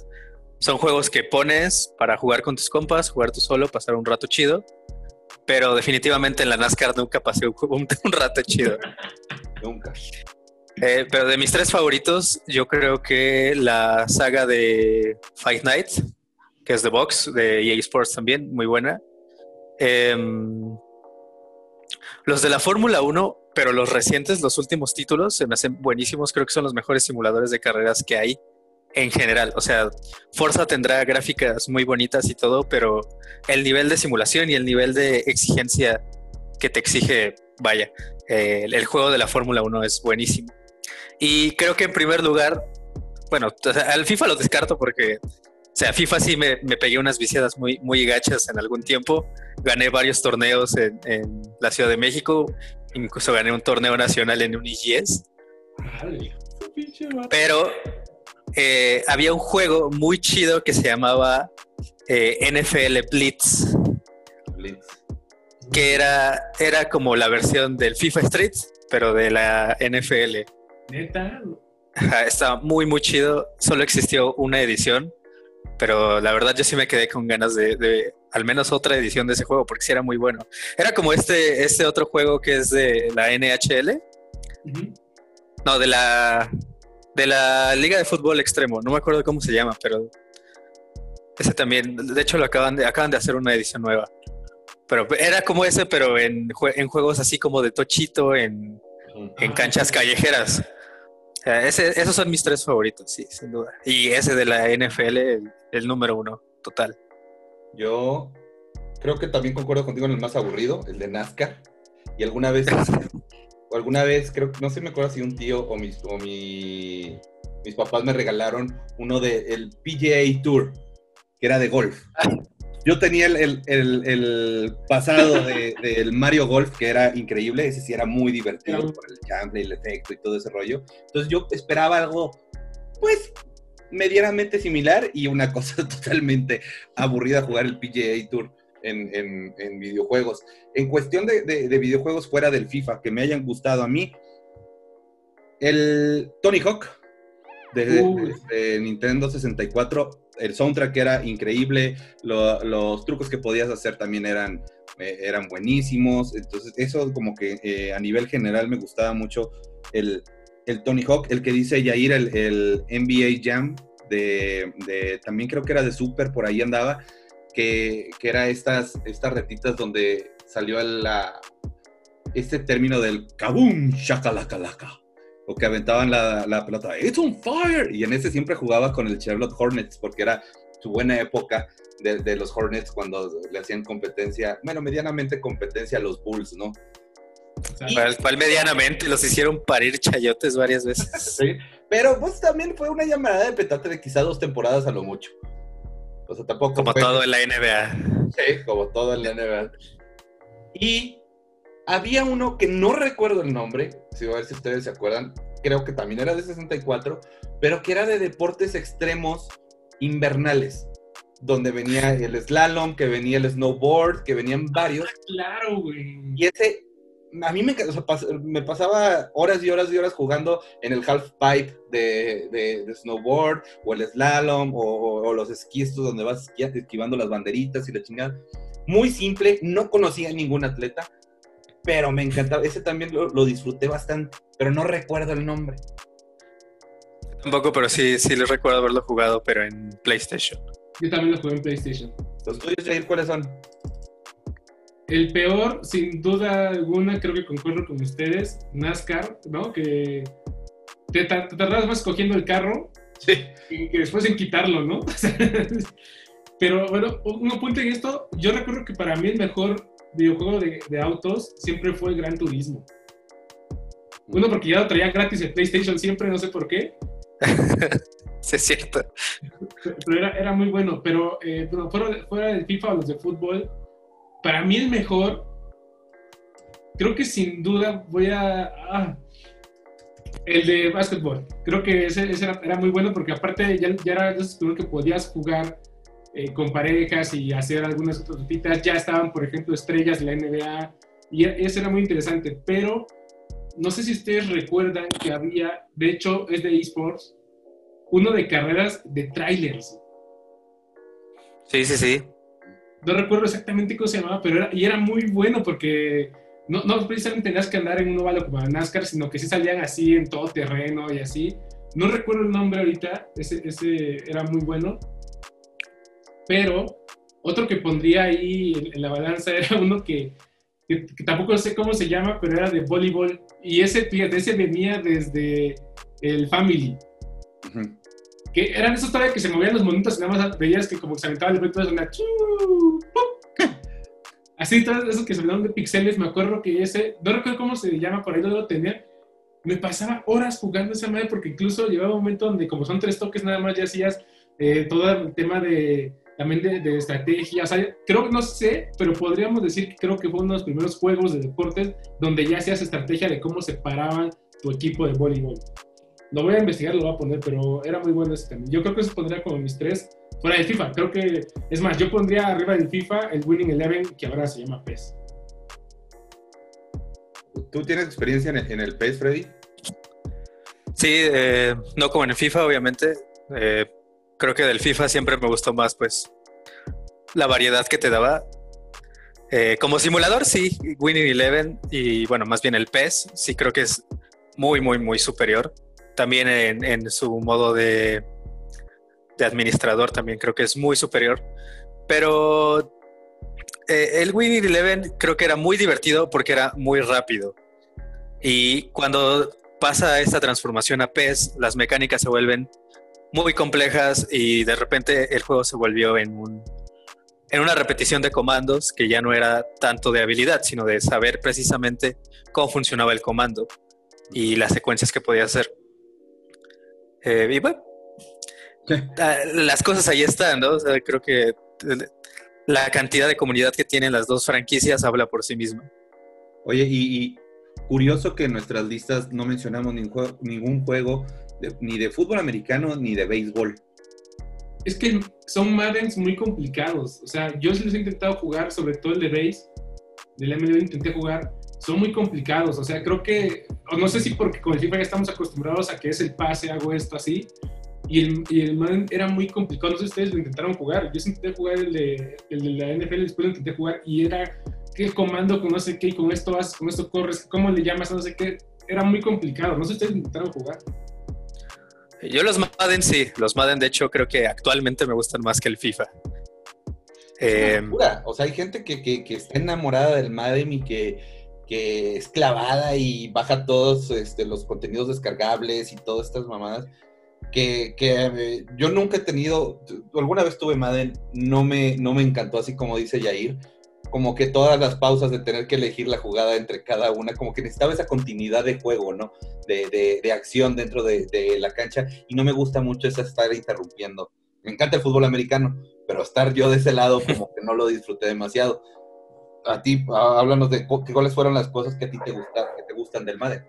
Son juegos que pones para jugar con tus compas, jugar tú solo, pasar un rato chido. Pero definitivamente en la NASCAR nunca pasé un, un rato chido. nunca. Eh, pero de mis tres favoritos, yo creo que la saga de Fight Night, que es The Box, de EA Sports también, muy buena. Em, los de la Fórmula 1 pero los recientes, los últimos títulos, se me hacen buenísimos. Creo que son los mejores simuladores de carreras que hay en general. O sea, Forza tendrá gráficas muy bonitas y todo, pero el nivel de simulación y el nivel de exigencia que te exige, vaya, eh, el, juego de la Fórmula 1 es buenísimo. Y creo que en primer lugar, bueno, al FIFA lo descarto porque, o sea, FIFA sí me, pegué unas viciadas muy, muy gachas en algún tiempo. Gané varios torneos en, en la Ciudad de México Incluso gané un torneo nacional en un IGS. Pero eh, había un juego muy chido que se llamaba eh, NFL Blitz. Blitz. Que era, era como la versión del FIFA Street, pero de la NFL. Neta. Estaba muy, muy chido. Solo existió una edición, pero la verdad yo sí me quedé con ganas de al menos otra edición de ese juego, porque sí era muy bueno. Era como este, este otro juego que es de la NHL. No, de la de la Liga de Fútbol Extremo. No me acuerdo cómo se llama, pero ese también. De hecho, lo acaban de, acaban de hacer una edición nueva. Pero era como ese, pero en, en juegos así como de tochito, en, en canchas callejeras. Esos son mis tres favoritos, sí, sin duda. Y ese de la NFL, el número uno, total. Yo creo que también concuerdo contigo en el más aburrido, el de NASCAR. Y alguna vez, o alguna vez, creo no sé me acuerdo si un tío o mis, o mis papás me regalaron uno del PGA Tour, que era de golf. Yo tenía el, pasado del Mario Golf, que era increíble, ese sí era muy divertido por el gameplay, el efecto y todo ese rollo. Entonces yo esperaba algo, pues, medianamente similar y una cosa totalmente aburrida jugar el PGA Tour en, videojuegos. En cuestión de, videojuegos fuera del FIFA que me hayan gustado a mí, el Tony Hawk de, Nintendo 64, el soundtrack era increíble, los trucos que podías hacer también eran, eh, eran buenísimos, entonces eso como que eh, a nivel general me gustaba mucho el, el Tony Hawk, el que dice Yair, el, el NBA Jam, de, también creo que era de Super, por ahí andaba, que, que era estas, estas retitas donde salió la, este término del kaboom, shakalaka o que aventaban la, la pelota, it's on fire, y en ese siempre jugaba con el Charlotte Hornets, porque era su buena época de, de los Hornets cuando le hacían competencia, bueno, medianamente competencia a los Bulls, ¿no? cual, medianamente los hicieron parir chayotes varias veces. sí, pero pues también fue una llamada de petate de quizá dos temporadas a lo mucho. O sea, tampoco. Como todo en la NBA. Sí, como todo en la NBA. Y había uno que no recuerdo el nombre, si a ver si ustedes se acuerdan, creo que también era de 64, pero que era de deportes extremos invernales, donde venía el slalom, que venía el snowboard, que venían varios. Ah, claro, güey. Y ese a mí me, me, pasaba horas y horas y horas jugando en el half pipe de, snowboard o el slalom o, los esquís donde vas esquivando las banderitas y la chingada. Muy simple, no conocía a ningún atleta, pero me encantaba. Ese también lo, disfruté bastante, pero no recuerdo el nombre. Tampoco, pero sí, sí les recuerdo haberlo jugado, pero en PlayStation. Yo también lo jugué en PlayStation. ¿Los tuyos, Jair, cuáles son? El peor, sin duda alguna, creo que concuerdo con ustedes, NASCAR, ¿no? Que te, tardabas más cogiendo el carro sí. y que después en quitarlo, ¿no? Pero bueno, un apunte en esto, yo recuerdo que para mí el mejor videojuego de, autos siempre fue el Gran Turismo. Uno, porque ya lo traía gratis el PlayStation siempre, no sé por qué. sí, es cierto. Pero era, era muy bueno. Pero eh, fuera, fuera del FIFA o los de fútbol, para mí el mejor, creo que sin duda voy a... Ah, el de básquetbol. Creo que ese, era, muy bueno porque aparte ya, ya era creo que podías jugar eh, con parejas y hacer algunas otras cositas. Ya estaban, por ejemplo, estrellas de la NBA y e, ese era muy interesante. Pero no sé si ustedes recuerdan que había, de hecho es de esports, uno de carreras de trailers. Sí, sí, sí no recuerdo exactamente cómo se llamaba, pero era, y era muy bueno porque no, no precisamente tenías que andar en un óvalo como en NASCAR, sino que sí salían así en todo terreno y así. No recuerdo el nombre ahorita, ese, ese era muy bueno. Pero otro que pondría ahí en, la balanza era uno que, que, tampoco sé cómo se llama, pero era de voleibol. Y ese, fíjate, ese venía desde el Family. Que eran esos todavía que se movían los monitos y nada más veías que como se aventaba el viento de una así todos esos que se hablaban de pixeles me acuerdo que ese no recuerdo cómo se llama por ahí no lo tenía me pasaba horas jugando esa madre porque incluso llegaba un momento donde como son tres toques nada más ya hacías eh, todo el tema de también de, de, estrategia, o sea, creo que no sé, pero podríamos decir que creo que fue uno de los primeros juegos de deportes donde ya hacías estrategia de cómo separaban tu equipo de voleibol. Lo voy a investigar, lo voy a poner, pero era muy bueno ese también. Yo creo que se pondría como mis tres fuera de FIFA. Creo que, es más, yo pondría arriba del FIFA el Winning Eleven, que ahora se llama PES. ¿Tú tienes experiencia en el, PES, Freddy? Sí, eh, no como en el FIFA, obviamente. Eh, creo que del FIFA siempre me gustó más, pues, la variedad que te daba. Eh, como simulador, sí, Winning Eleven y, bueno, más bien el PES, sí creo que es muy, muy, muy superior también en, su modo de, administrador también creo que es muy superior. Pero eh, el Winning Eleven creo que era muy divertido porque era muy rápido. Y cuando pasa esta transformación a PES, las mecánicas se vuelven muy complejas y de repente el juego se volvió en un en una repetición de comandos que ya no era tanto de habilidad, sino de saber precisamente cómo funcionaba el comando y las secuencias que podía hacer. Eh, y bueno. ah, las cosas ahí están, ¿no? O sea, creo que eh, la cantidad de comunidad que tienen las dos franquicias habla por sí misma. Oye, y, curioso que en nuestras listas no mencionamos ningún juego, ni de fútbol americano ni de béisbol. Es que son Maddens muy complicados. O sea, yo sí los he intentado jugar, sobre todo el de base, del MLB intenté jugar, son muy complicados. O sea, creo que, no sé si porque con el FIFA ya estamos acostumbrados a que es el pase, hago esto así, y el, y el Madden era muy complicado. No sé si ustedes lo intentaron jugar. Yo intenté jugar el de, el de la NFL, después lo intenté jugar y era que el comando con no sé qué, y con esto vas, con esto corres, cómo le llamas, no sé qué. Era muy complicado. No sé si ustedes intentaron jugar. Yo los Madden sí, los Madden de hecho creo que actualmente me gustan más que el FIFA. Eh, o sea, hay gente que, que, que, está enamorada del Madden y que, que es clavada y baja todos este, los contenidos descargables y todas estas mamadas. Que, que eh, yo nunca he tenido, alguna vez tuve Madden, no me, no me encantó así como dice Yair, como que todas las pausas de tener que elegir la jugada entre cada una, como que necesitaba esa continuidad de juego, ¿no? De, de, de acción dentro de, de, la cancha y no me gusta mucho esa estar interrumpiendo. Me encanta el fútbol americano, pero estar yo de ese lado como que no lo disfruté demasiado. A ti, háblanos de cuáles fueron las cosas que a ti te, gustan, que te gustan del Madden.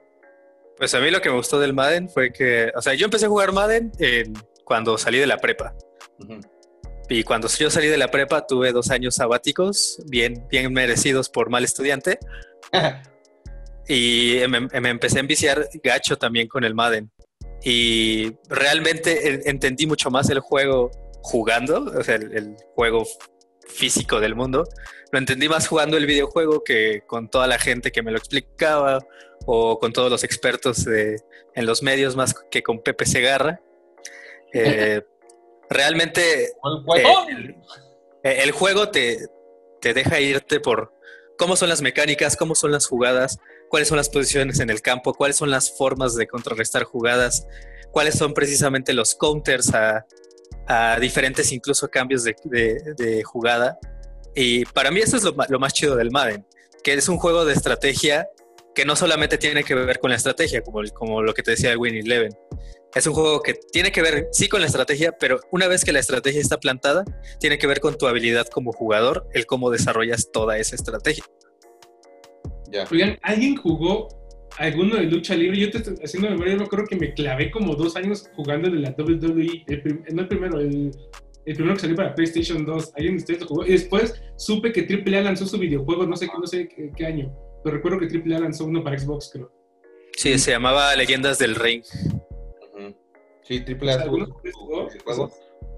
Pues a mí lo que me gustó del Madden fue que, o sea, yo empecé a jugar Madden cuando salí de la prepa. Y cuando yo salí de la prepa tuve dos años sabáticos, bien, bien merecidos por mal estudiante. y me, empecé a enviciar gacho también con el Madden. Y realmente entendí mucho más el juego jugando, o sea, el, juego físico del mundo. Lo entendí más jugando el videojuego que con toda la gente que me lo explicaba o con todos los expertos en los medios más que con Pepe Segarra. Eh, realmente eh, el, juego te, te deja irte por cómo son las mecánicas, cómo son las jugadas, cuáles son las posiciones en el campo, cuáles son las formas de contrarrestar jugadas, cuáles son precisamente los counters a, diferentes incluso cambios de, jugada. Y para mí eso es lo, lo, más chido del Madden, que es un juego de estrategia que no solamente tiene que ver con la estrategia, como, como lo que te decía Winnie Eleven. Es un juego que tiene que ver, sí, con la estrategia, pero una vez que la estrategia está plantada, tiene que ver con tu habilidad como jugador, el cómo desarrollas toda esa estrategia. Ya. Oigan, ¿alguien jugó alguno de lucha libre? Yo te estoy haciendo memoria, yo creo que me clavé como dos años jugando de la WWE, no el primero, el, primero que salió para PlayStation 2. ¿Alguien de ustedes lo jugó? Y después supe que AAA lanzó su videojuego, no sé, no sé qué año. Pero recuerdo que AAA lanzó uno para Xbox, creo. Sí, se llamaba Leyendas del Ring. Sí, AAA jugó.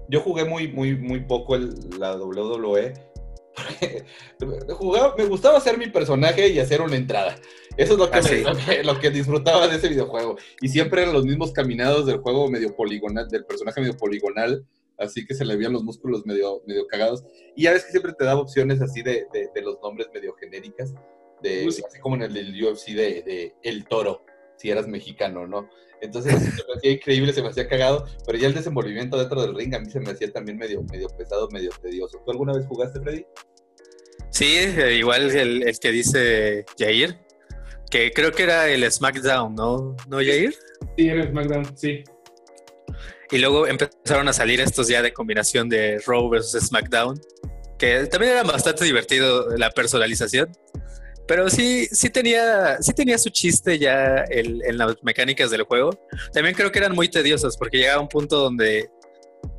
Yo jugué muy, muy, muy poco el, la WWE. Jugaba, me gustaba hacer mi personaje y hacer una entrada. Eso es lo que, ah, lo, que, disfrutaba de ese videojuego. Y siempre eran los mismos caminados del juego medio poligonal, del personaje medio poligonal, así que se le veían los músculos medio, medio cagados. Y ya ves que siempre te daba opciones así de, de los nombres medio genéricas de, así como en el del UFC de, de, El Toro, si eras mexicano, ¿no? Entonces se me hacía increíble, se me hacía cagado, pero ya el desenvolvimiento dentro del ring a mí se me hacía también medio, medio pesado, medio tedioso. ¿Tú alguna vez jugaste, Freddy? Sí, eh, igual el, el que dice Jair, que creo que era el SmackDown, ¿no? ¿No, Jair? Sí, era el SmackDown, sí. Y luego empezaron a salir estos ya de combinación de Raw versus SmackDown, que también era bastante divertido la personalización. Pero sí, sí tenía, sí tenía su chiste ya en las mecánicas del juego. También creo que eran muy tediosas porque llegaba un punto donde,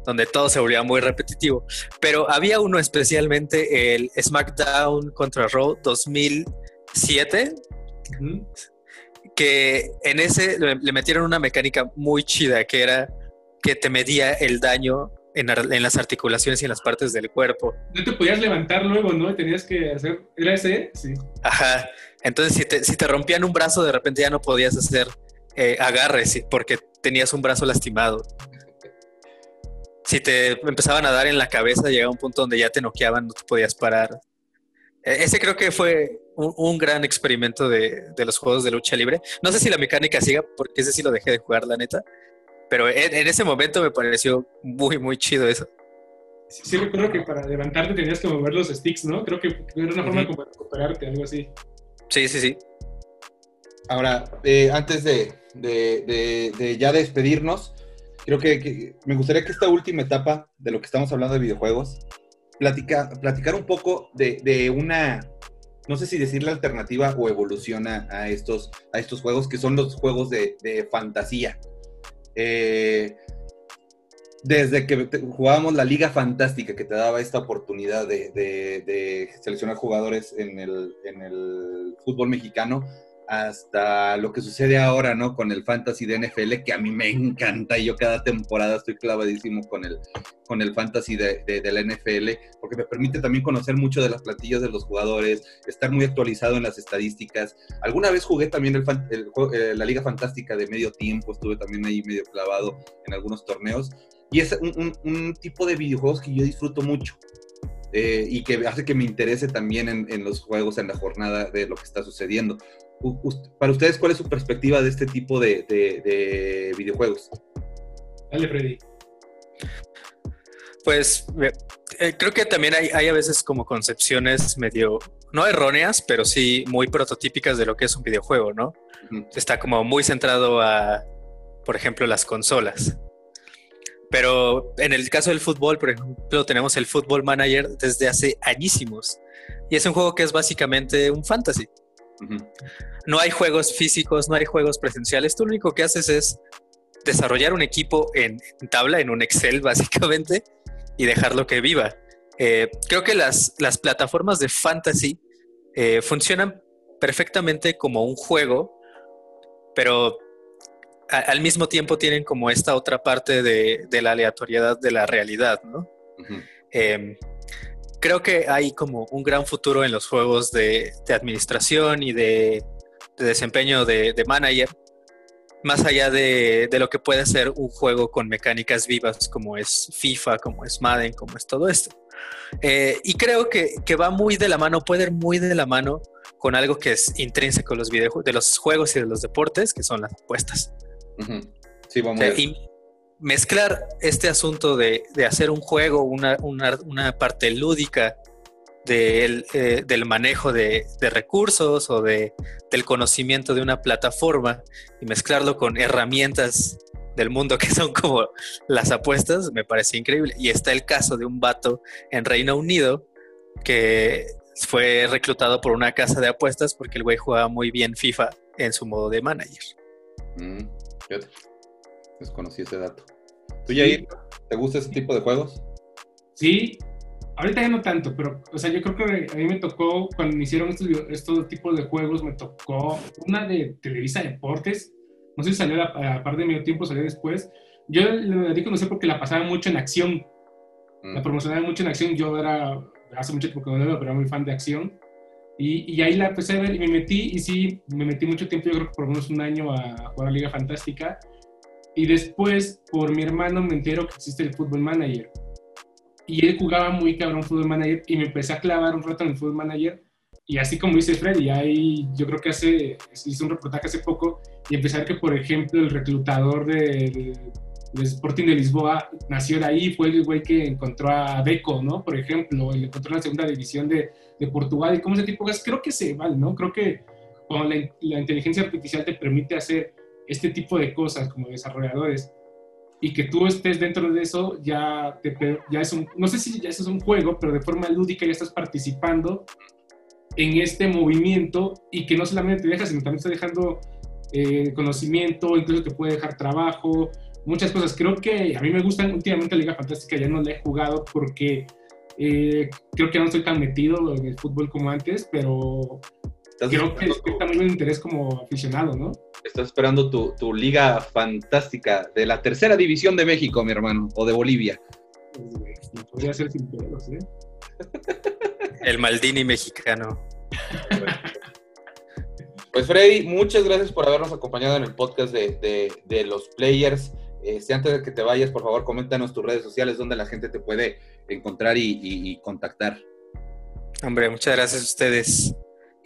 donde todo se volvía muy repetitivo. Pero había uno especialmente, el SmackDown contra Raw 2007, que en ese le metieron una mecánica muy chida que era que te medía el daño en, las articulaciones y en las partes del cuerpo. No te podías levantar luego, ¿no? Tenías que hacer. ¿Era ese? Sí. Ajá. Entonces, si te, si te rompían un brazo, de repente ya no podías hacer eh, agarres porque tenías un brazo lastimado. Si te empezaban a dar en la cabeza, llegaba un punto donde ya te noqueaban, no te podías parar. E, ese creo que fue un, gran experimento de, de, los juegos de lucha libre. No sé si la mecánica siga, porque ese sí lo dejé de jugar, la neta. Pero en, ese momento me pareció muy, muy chido eso. Sí, recuerdo que para levantarte tenías que mover los sticks, ¿no? Creo que era una forma de recuperarte, algo así. Sí, sí, sí. Ahora, eh, antes de, de, de, ya despedirnos, creo que, me gustaría que esta última etapa de lo que estamos hablando de videojuegos, platica, platicar un poco de, una, no sé si decir la alternativa o evoluciona a estos, a estos juegos, que son los juegos de, fantasía. Eh, desde que jugábamos la Liga Fantástica, que te daba esta oportunidad de, seleccionar jugadores en el, en el, fútbol mexicano, hasta lo que sucede ahora, ¿no? Con el fantasy de NFL, que a mí me encanta y yo cada temporada estoy clavadísimo con el, con el fantasy de, de, la NFL, porque me permite también conocer mucho de las plantillas de los jugadores, estar muy actualizado en las estadísticas. Alguna vez jugué también el, eh, la Liga Fantástica de medio tiempo, estuve también ahí medio clavado en algunos torneos, y es un, un, tipo de videojuegos que yo disfruto mucho. Eh, y que hace que me interese también en, en, los juegos, en la jornada de lo que está sucediendo. Para ustedes, ¿cuál es su perspectiva de este tipo de, videojuegos? Dale, Freddy. Pues eh, creo que también hay, hay, a veces como concepciones medio, no erróneas, pero sí muy prototípicas de lo que es un videojuego, ¿no? Está como muy centrado a, por ejemplo, las consolas. Pero en el caso del fútbol, por ejemplo, tenemos el Football Manager desde hace añísimos. Y es un juego que es básicamente un fantasy. No hay juegos físicos, no hay juegos presenciales. Tú lo único que haces es desarrollar un equipo en, tabla, en un Excel básicamente, y dejarlo que viva. Eh, creo que las, las, plataformas de fantasy eh, funcionan perfectamente como un juego, pero al mismo tiempo tienen como esta otra parte de, la aleatoriedad de la realidad, ¿no? Creo que hay como un gran futuro en los juegos de, administración y de, desempeño de, manager, más allá de, lo que puede ser un juego con mecánicas vivas como es FIFA, como es Madden, como es todo esto. Eh, y creo que, va muy de la mano, puede ir muy de la mano con algo que es intrínseco de los, de los juegos y de los deportes, que son las apuestas. Sí, vamos mezclar este asunto de, hacer un juego, una, parte lúdica eh, del manejo de, recursos o de, del conocimiento de una plataforma y mezclarlo con herramientas del mundo que son como las apuestas, me parece increíble. Y está el caso de un vato en Reino Unido que fue reclutado por una casa de apuestas porque el güey jugaba muy bien FIFA en su modo de manager. Mm, Desconocí ese dato. ¿Tú, Yair, te gusta ese tipo de juegos? Sí, ahorita ya no tanto, pero, o sea, yo creo que a mí me tocó, cuando me hicieron estos, estos tipos de juegos, me tocó una de Televisa Deportes, no sé si salió a, par de medio tiempo, salió después. Yo le dedico, no sé, porque la pasaba mucho en acción. Mm. La promocionaba mucho en acción. Yo era, hace mucho tiempo que no veo, pero era muy fan de acción. Y, y, ahí la empecé a ver y me metí, y sí, me metí mucho tiempo, yo creo que por lo menos un año a jugar a Liga Fantástica. Y después, por mi hermano, me entero que existe el Football Manager. Y él jugaba muy cabrón Football Manager y me empecé a clavar un rato en el Football Manager. Y así como dice Freddy, ahí yo creo que hace, hice un reportaje hace poco y ver que, por ejemplo, el reclutador del, Sporting de Lisboa nació de ahí, fue el güey que encontró a Deco, ¿no? Por ejemplo, y lo encontró en la segunda división de, de Portugal. Y como ese tipo de cosas, creo que se vale, ¿no? Creo que cuando la, la inteligencia artificial te permite hacer este tipo de cosas como desarrolladores y que tú estés dentro de eso, ya, ya es un, no sé si ya eso es un juego, pero de forma lúdica ya estás participando en este movimiento y que no solamente te dejas, sino también está dejando eh, conocimiento, incluso te puede dejar trabajo, muchas cosas. Creo que a mí me gustan últimamente la Liga Fantástica, ya no la he jugado porque eh, creo que no estoy tan metido en el fútbol como antes, pero creo que es también un interés como aficionado, ¿no? Estás esperando tu, liga fantástica de la tercera división de México, mi hermano, o de Bolivia. podría ser sin pedos, ¿eh? El Maldini mexicano. Pues Freddy, muchas gracias por habernos acompañado en el podcast de, los players. Este, antes de que te vayas, por favor, coméntanos tus redes sociales donde la gente te puede encontrar y, y contactar. Hombre, muchas gracias a ustedes.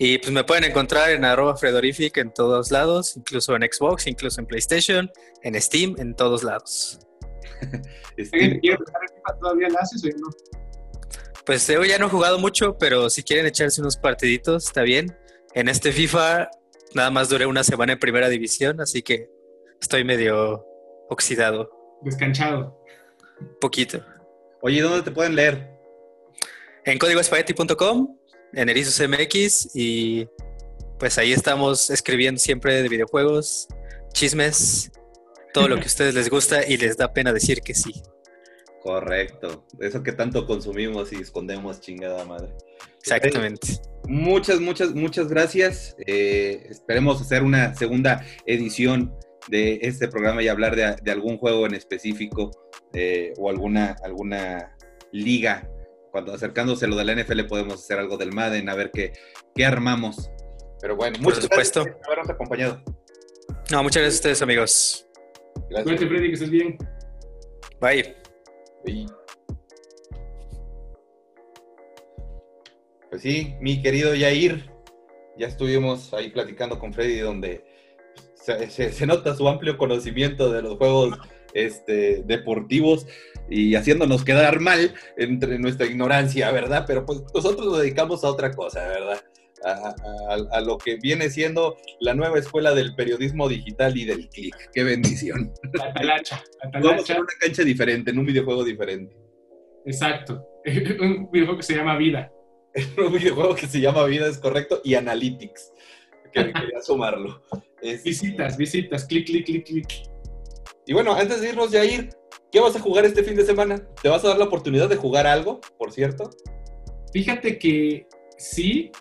Y pues me pueden encontrar en arroba Fredorific en todos lados, incluso en Xbox, incluso en PlayStation, en Steam, en todos lados. ¿Todavía la haces o no? Pues yo ya no he jugado mucho, pero si quieren echarse unos partiditos, está bien. En este FIFA nada más duré una semana en primera división, así que estoy medio oxidado. descanchado. Poquito. Oye, ¿dónde te pueden leer? En códigoespagueti.com, en Erizos MX y pues ahí estamos escribiendo siempre de videojuegos, chismes, todo lo que a ustedes les gusta y les da pena decir que sí. Correcto. Eso que tanto consumimos y escondemos, chingada madre. Exactamente. Muchas, muchas, muchas gracias. Eh, esperemos hacer una segunda edición de este programa y hablar de, de algún juego en específico eh, o alguna, alguna liga. Cuando acercándose lo de la NFL podemos hacer algo del Madden, a ver qué, qué armamos. Pero bueno, Por muchas supuesto. gracias por habernos acompañado. No, muchas gracias a ustedes, amigos. Gracias. Cuídate, Freddy, que estés bien. Bye. Y- Pues sí, mi querido Yair, ya estuvimos ahí platicando con Freddy donde se, se- se nota su amplio conocimiento de los juegos este, deportivos y haciéndonos quedar mal entre nuestra ignorancia, ¿verdad? Pero pues nosotros nos dedicamos a otra cosa, ¿verdad? A, a- a lo que viene siendo la nueva escuela del periodismo digital y del click. ¡Qué bendición! La talacha. La Vamos a una cancha diferente, en un videojuego diferente. Exacto. Un videojuego que se llama Vida. un videojuego que se llama Vida es correcto y Analytics. Que- Quería sumarlo. Es- Visitas, visitas. Clic, clic, clic, clic. Y bueno, antes de irnos, Jair, ¿qué vas a jugar este fin de semana? ¿Te vas a dar la oportunidad de jugar algo, por cierto? Fíjate que sí,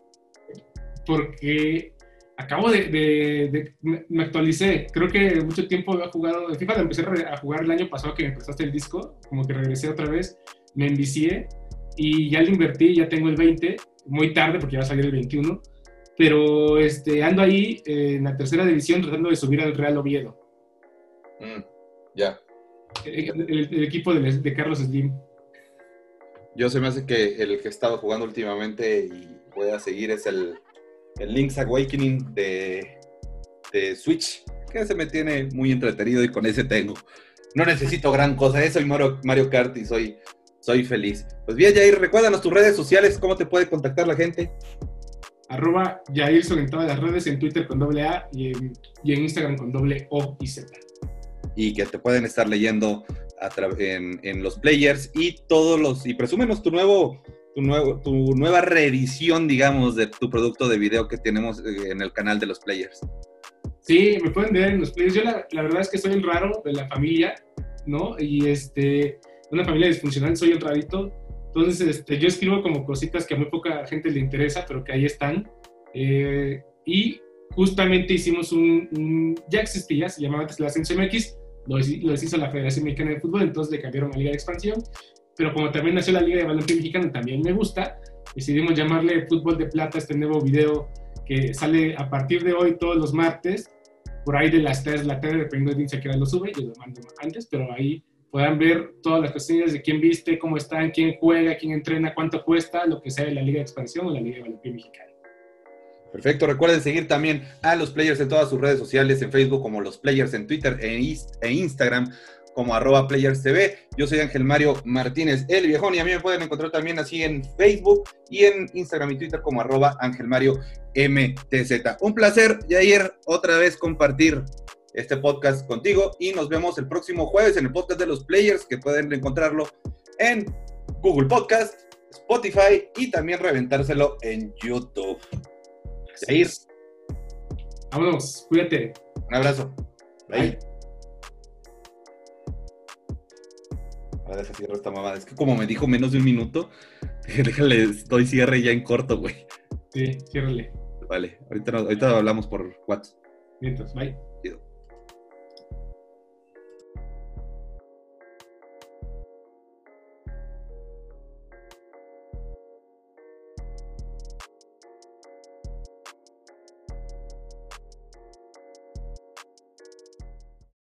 porque acabo de, de- de- me- actualicé. Creo que mucho tiempo había jugado. de FIFA empecé a jugar el año pasado que me prestaste el disco, como que regresé otra vez, me envicié y ya lo invertí, ya tengo el 20, muy tarde porque ya va a salir el 21. Pero este, ando ahí eh, en la tercera división tratando de subir al Real Oviedo, Mm, ya. El, el- el equipo de, de Carlos Slim. Yo se me hace que el que he estado jugando últimamente y voy a seguir es el, el Link's Awakening de, de Switch, que se me tiene muy entretenido y con ese tengo. No necesito gran cosa, eh, soy Mario, Mario Kart y soy, soy feliz. Pues bien, Jair, recuérdanos tus redes sociales, cómo te puede contactar la gente. Arroba Jairson en todas las redes, en Twitter con doble A y en, y en Instagram con doble O y Z. y que te pueden estar leyendo a en, en los players y todos los y presúmenos tu nuevo tu nuevo tu nueva reedición digamos de tu producto de video que tenemos eh, en el canal de los players Sí, me pueden ver en los players. Yo la, la verdad es que soy el raro de la familia, ¿no? Y este, una familia disfuncional, soy el rarito. Entonces, este, yo escribo como cositas que a muy poca gente le interesa, pero que ahí están. Eh, y justamente hicimos un, un- ya existía, se llamaba antes la Ascenso MX, lo, lo la Federación Mexicana de Fútbol, entonces le cambiaron a Liga de Expansión. Pero como también nació la Liga de Balompié Mexicana, también me gusta, decidimos llamarle Fútbol de Plata este nuevo video que sale a partir de hoy todos los martes, por ahí de las 3 de la tarde, dependiendo de quién se lo sube, yo lo mando antes, pero ahí podrán ver todas las cuestiones de quién viste, cómo están, quién juega, quién entrena, cuánto cuesta, lo que sea de la Liga de Expansión o la Liga de Balompié Mexicana. Perfecto recuerden seguir también a los players en todas sus redes sociales en Facebook como los players en Twitter e, e Instagram como arroba players TV. Yo soy Ángel Mario Martínez, el viejón, y a mí me pueden encontrar también así en Facebook y en Instagram y Twitter como arroba Ángel Mario MTZ. Un placer, Jair, otra vez compartir este podcast contigo y nos vemos el próximo jueves en el podcast de los players que pueden encontrarlo en Google Podcast, Spotify y también reventárselo en YouTube. Jair, Vámonos, cuídate. un abrazo. Bye. Bye. Ahora deja cierro esta mamada. Es que como me dijo menos de un minuto, déjale, doy cierre ya en corto, güey. Sí, ciérrale. Vale, ahorita, ahorita hablamos por WhatsApp. Mientras, bye.